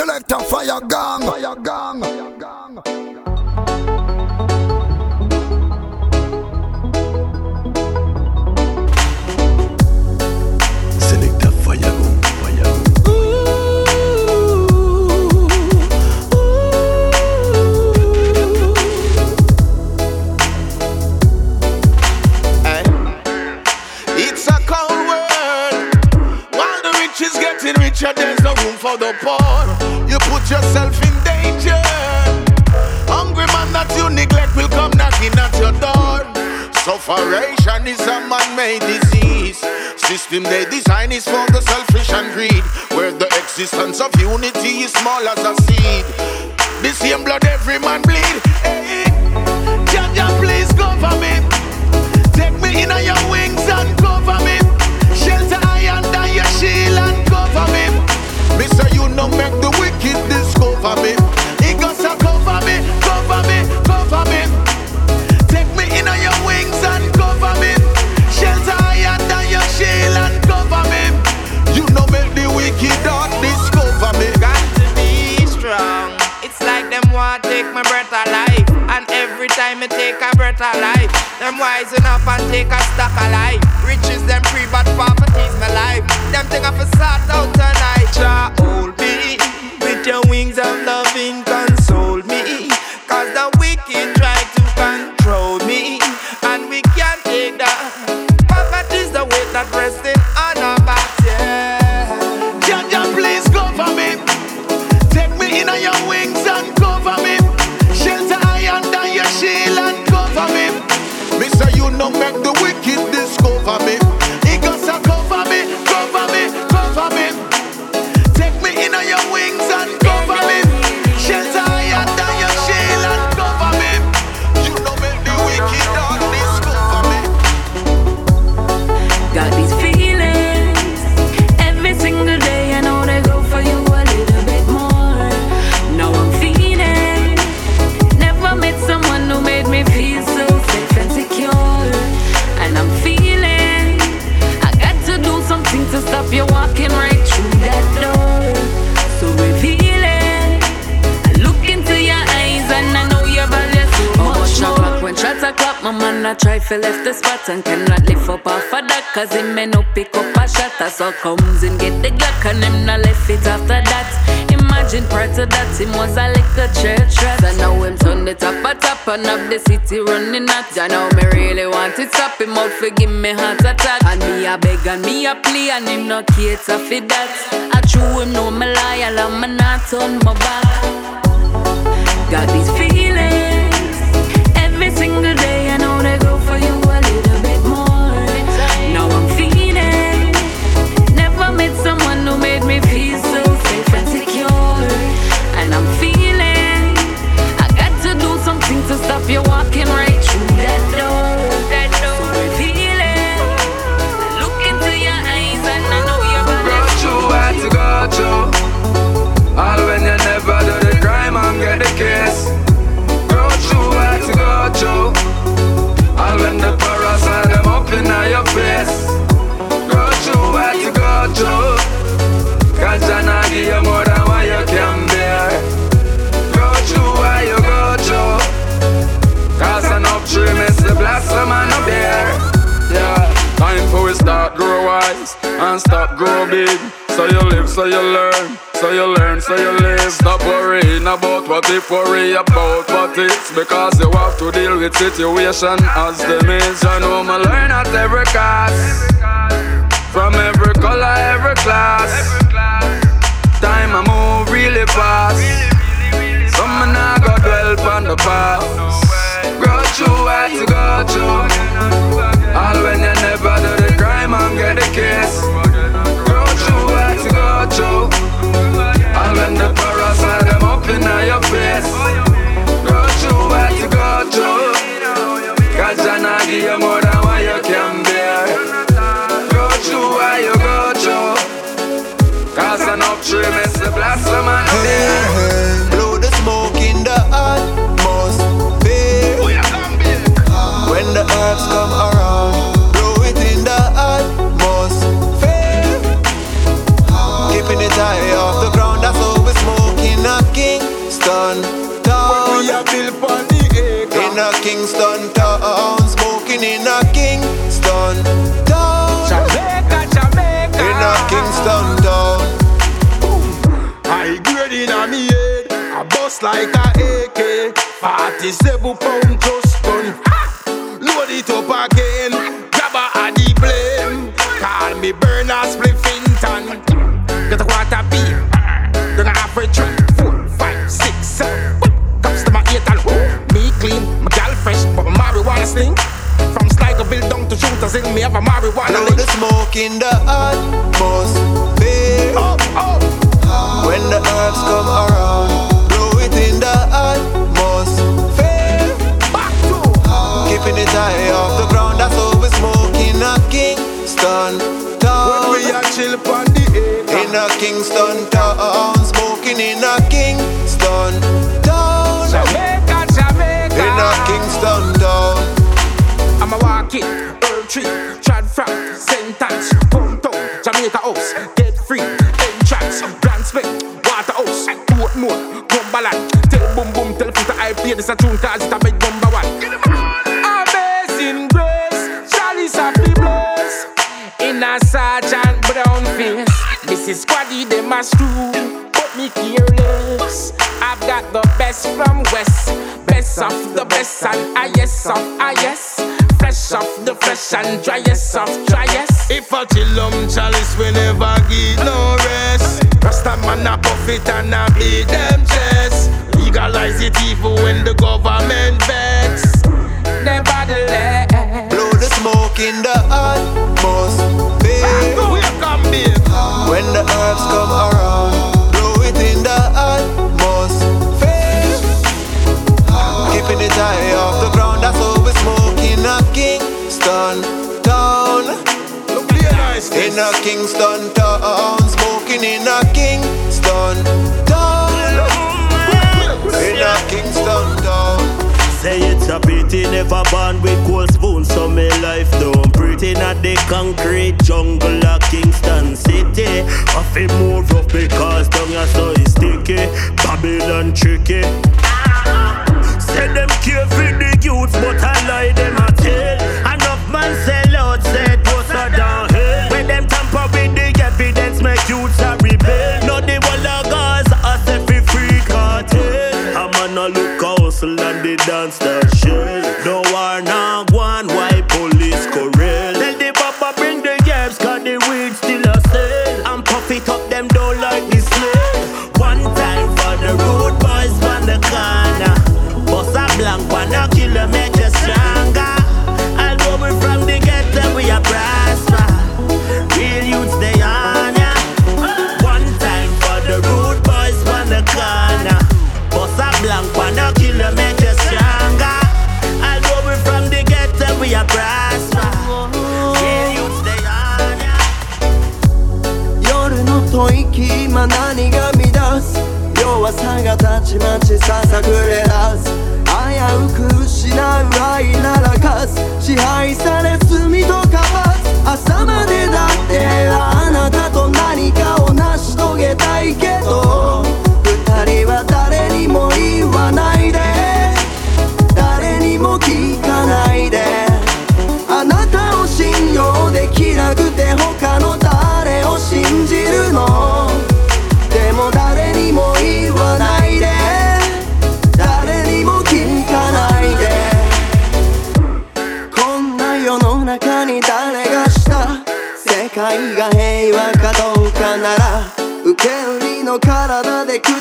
select a fire gang, fire gang, fire gang. Yourself in danger. Hungry man that you neglect will come knocking at your door. Sufferation is a man-made disease. System they design is for the selfish and greed, where the existence of unity is small as a seed. The same blood every man bleed. Hey, Jaja, please cover me. Take me in your wings and cover them take my breath of life. And every time I take a breath of life, them wise enough and take a stock alive. Riches them free, but poverty's my life. Them thing I for sort out I to left the spot and cannot lift up off of that Cause him may no pick up a shot. So comes and get the Glock and him not left it after that. Imagine prior to that him was a little church rat. And now him turn the top a top and have the city running at I know me really want it stop him out for give me heart attack. And me a beg and me a plea and him no cater for that. I true him know me loyal and me not turn my back. Got these feelings every single you live, so you learn, so you learn, so you live. Stop worrying about what if, worry about what it's because you have to deal with situation as them is. I know me learn at every cost, from every color, every class. Time I move really fast. Man I go dwell on the past. Kingston town, smoking in a Kingston town. Jamaica, Jamaica. In a Kingston town. High grade in a me head, a bust like a AK. 47 pound just Shooters Hill, me have a marijuana link. the smoke in the atmosphere. Oh, oh. When the herbs come around, blow it in the atmosphere. Back to Keeping it high off the ground, that's how we smoke in a Kingston when we a chill on the acre. In a Kingston town, smoking in a Kingston town. Jamaica, Jamaica. In a Kingston town. I'm a walk it, Tree, Chad Frank, Sentence, Hometown, Jamaica House, Get Free, Entrance, Grand Spring, Waterhouse, Portmore, Cumberland, Tell Boom Boom, tell Fita I play this a tune cause it a big number one. Amazing grace, Charlie's the bless, in a Sergeant Brown face, Mrs. Squaddy them a screw, but me careless. I've got the best from West, best of the best and highest of highest. Fresh off the fresh and driest of driest. If a chillum chalice, we never get no rest. Rasta man a puff it and a beat them chest. Legalize it even when the government vex. Nevertheless, Blow the smoke in the atmosphere. babe. When the herbs come around, Say it's a pity never born with cold spoon So me life don't pretty. Not the concrete jungle of Kingston City. I feel more rough because down here so it's sticky. Babylon tricky. Say them care for the youths but I lie them a tell Enough man sell hustle and the dance that shell No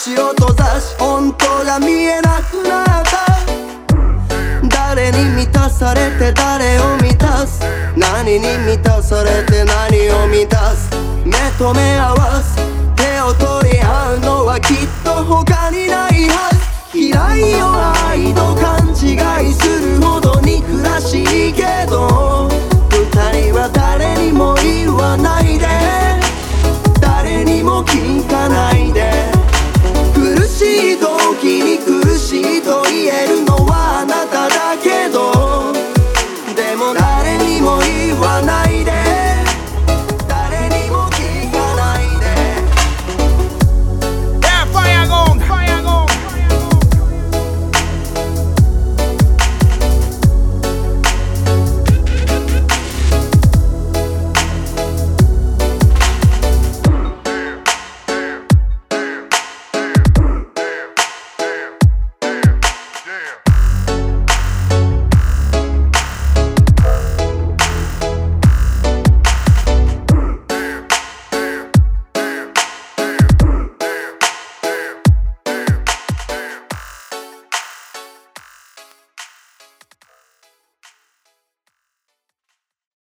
体で口を閉ざし本当が見えなくなった誰に満たされて誰を満たす何に満たされて何を満たす目と目合わす手を取り合うのはきっと他にないはず嫌いよ愛と勘違いするほど憎らしいけど二人は